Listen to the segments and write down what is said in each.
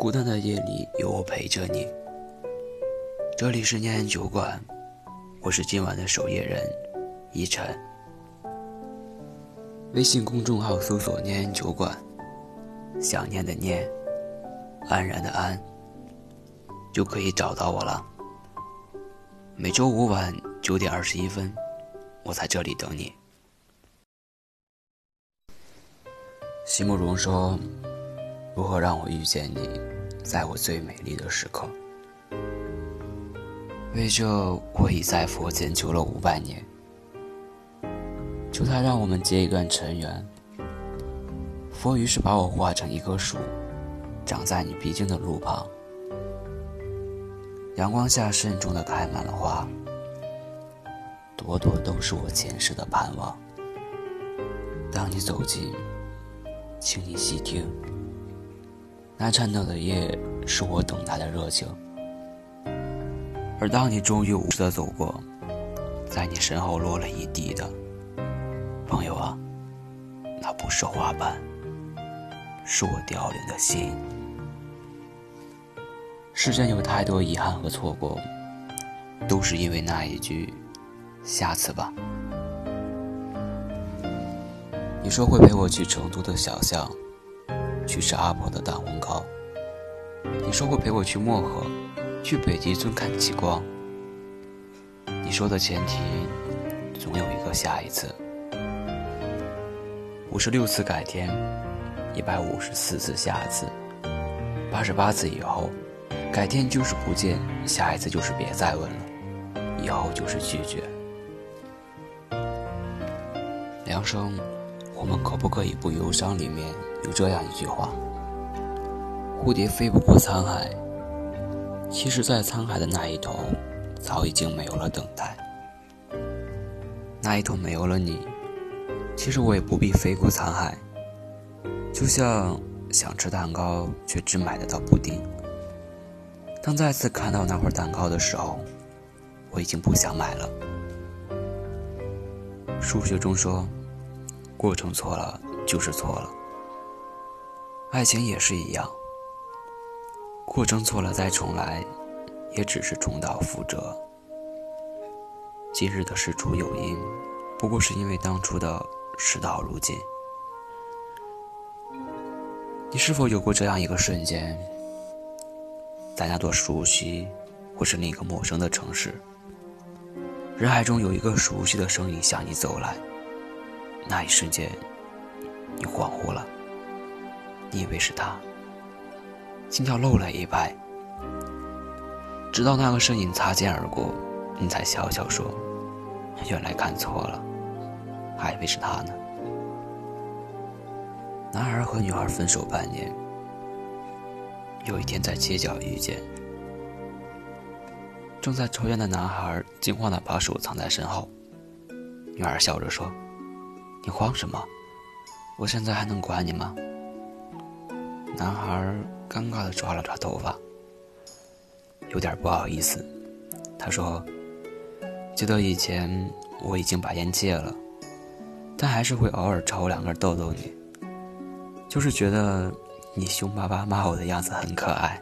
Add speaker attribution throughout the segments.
Speaker 1: 孤单的夜里有我陪着你。这里是念安酒馆，我是今晚的守夜人，依晨。微信公众号搜索“念安酒馆”，想念的念，安然的安，就可以找到我了。每周五晚九点二十一分，我在这里等你。席慕容说：“如何让我遇见你，在我最美丽的时刻？”为这，我已在佛前求了五百年，求他让我们结一段尘缘。佛于是把我化成一棵树，长在你必经的路旁。阳光下慎重的开满了花，朵朵都是我前世的盼望。当你走近。请你细听，那颤抖的夜是我等待的热情。而当你终于无视的走过，在你身后落了一地的，朋友啊，那不是花瓣，是我凋零的心。世间有太多遗憾和错过，都是因为那一句“下次吧”。你说会陪我去成都的小巷，去吃阿婆的蛋烘糕。你说过陪我去漠河，去北极村看极光。你说的前提，总有一个下一次。五十六次改天，一百五十四次下次，八十八次以后，改天就是不见，下一次就是别再问了，以后就是拒绝。梁生。我们可不可以不忧伤？里面有这样一句话：“蝴蝶飞不过沧海。”其实，在沧海的那一头，早已经没有了等待。那一头没有了你，其实我也不必飞过沧海。就像想吃蛋糕，却只买得到布丁。当再次看到那块蛋糕的时候，我已经不想买了。数学中说。过程错了就是错了，爱情也是一样。过程错了再重来，也只是重蹈覆辙。今日的事出有因，不过是因为当初的事到如今。你是否有过这样一个瞬间，在那座熟悉或是另一个陌生的城市，人海中有一个熟悉的声音向你走来？那一瞬间，你恍惚了，你以为是他，心跳漏了一拍。直到那个身影擦肩而过，你才笑笑说：“原来看错了，还以为是他呢。”男孩和女孩分手半年，有一天在街角遇见，正在抽烟的男孩惊慌地把手藏在身后，女孩笑着说。你慌什么？我现在还能管你吗？男孩尴尬的抓了抓头发，有点不好意思。他说：“记得以前我已经把烟戒了，但还是会偶尔抽两根逗逗你，就是觉得你凶巴巴骂我的样子很可爱。”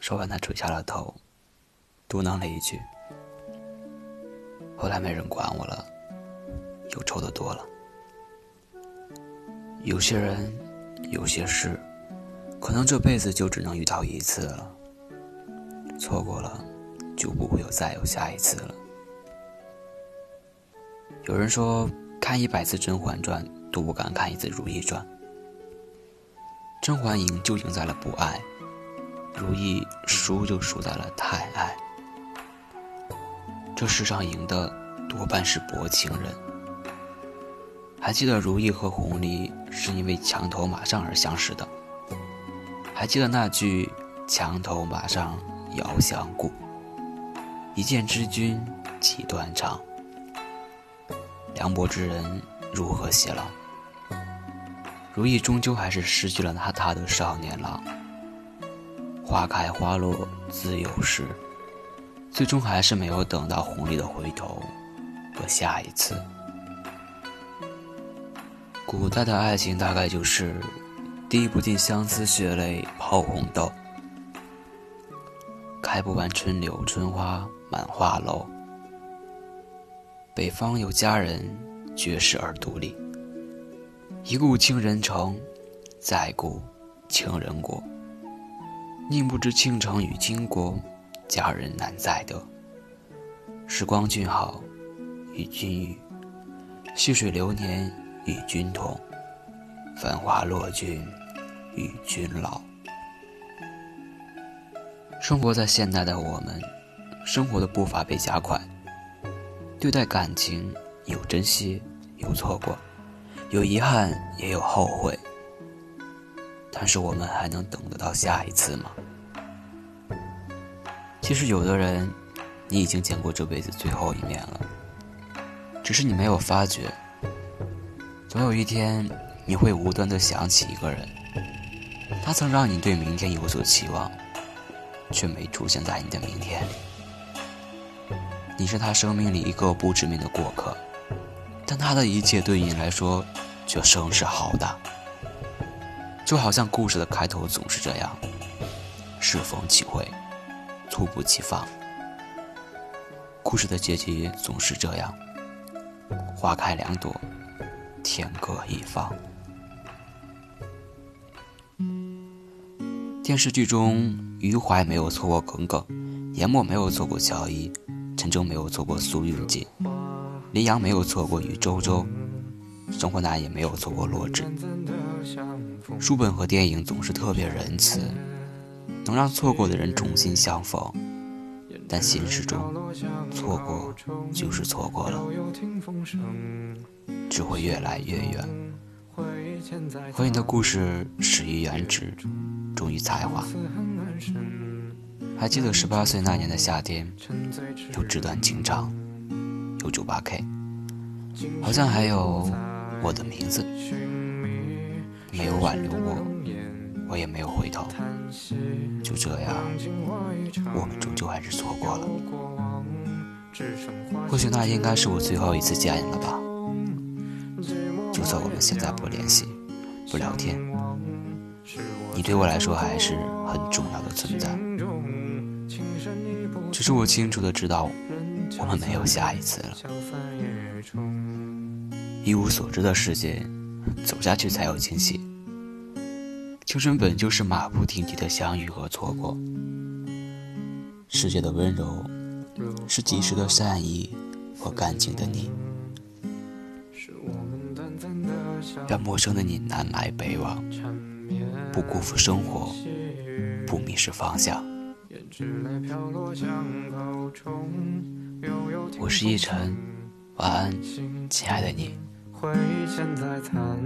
Speaker 1: 说完，他垂下了头，嘟囔了一句：“后来没人管我了。”又抽的多了。有些人，有些事，可能这辈子就只能遇到一次了。错过了，就不会有再有下一次了。有人说，看一百次《甄嬛传》都不敢看一次《如懿传》。甄嬛赢就赢在了不爱，如懿输就输在了太爱。这世上赢的多半是薄情人。还记得如懿和弘离是因为墙头马上而相识的。还记得那句“墙头马上遥相顾，一见知君几断肠”。凉薄之人如何偕老？如意终究还是失去了那他的少年郎。花开花落自有时，最终还是没有等到弘离的回头和下一次。古代的爱情大概就是
Speaker 2: 滴不尽相思血泪抛红豆，开不完春柳春花满画楼。北方有佳人，绝世而独立。一顾倾人城，再顾倾人国。宁不知倾城与倾国，佳人难再得。时光俊好，与君语；细水流年，与君同。繁华落尽，与君老。生活在现代的我们，生活的步伐被加快，对待感情有珍惜，有错过，有遗憾，也有后悔。但是我们还能等得到下一次吗？其实，有的人，你已经见过这辈子最后一面了，只是你没有发觉。总有一天。你会无端的想起一个人，他曾让你对明天有所期望，却没出现在你的明天里。你是他生命里一个不知名的过客，但他的一切对你来说却声势浩大。就好像故事的开头总是这样：适逢其会，猝不及防。故事的结局总是这样：花开两朵，天各一方。电视剧中，余淮没有错过耿耿，严默没有错过乔伊，陈舟没有错过苏韵锦，林阳没有错过与周周，生活男也没有错过罗志。书本和电影总是特别仁慈，能让错过的人重新相逢，但现实中，错过就是错过了，只会越来越远。和你的故事始于颜值。忠于才华，还记得十八岁那年的夏天，有纸短情长，有九八 K，好像还有我的名字。没有挽留我，我也没有回头，就这样，我们终究还是错过了。或许那应该是我最后一次见你了吧？就算我们现在不联系，不聊天。你对我来说还是很重要的存在，只是我清楚的知道，我们没有下一次了。一无所知的世界，走下去才有惊喜。青春本就是马不停蹄的相遇和错过。世界的温柔，是及时的善意和干净的你。愿陌生的你南来北往。不辜负生活，不迷失方向。我是一晨，晚安，亲爱的你。会现在残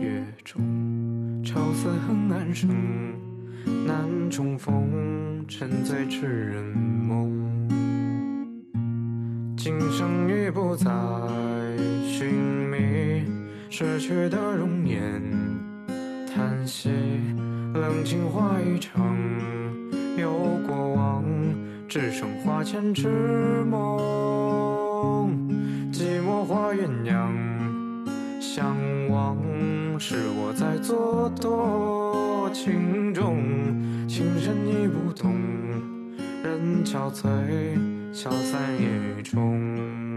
Speaker 2: 月中，愁思恨暗生，难重逢，沉醉痴人梦。今生已不再寻觅逝去的容颜。叹息，冷清化一场，有过往，只剩花前痴梦。寂寞化鸳鸯，相望是我在做多情种，情深已不懂，人憔悴，消散雨中。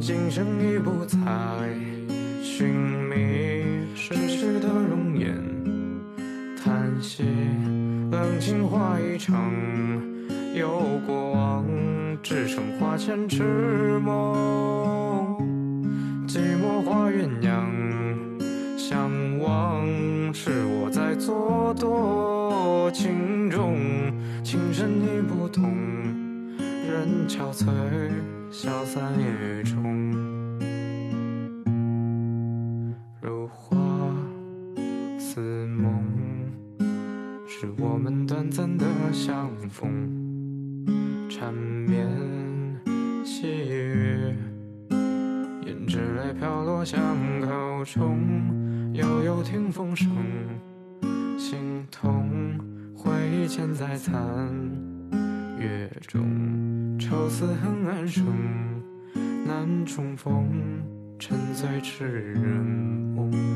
Speaker 2: 今生已不再寻觅。逝去的容颜，叹息，冷清化一场，有过往，只剩花前痴梦。寂寞化鸳鸯，相望是我在做多情种，情深已不懂，人憔悴，消散烟雨中。如花似梦，是我们短暂的相逢，缠绵细雨，胭脂泪飘落巷口中，悠悠听风声，心痛回忆嵌在残月中，愁思恨暗生，难重逢，沉醉痴人梦。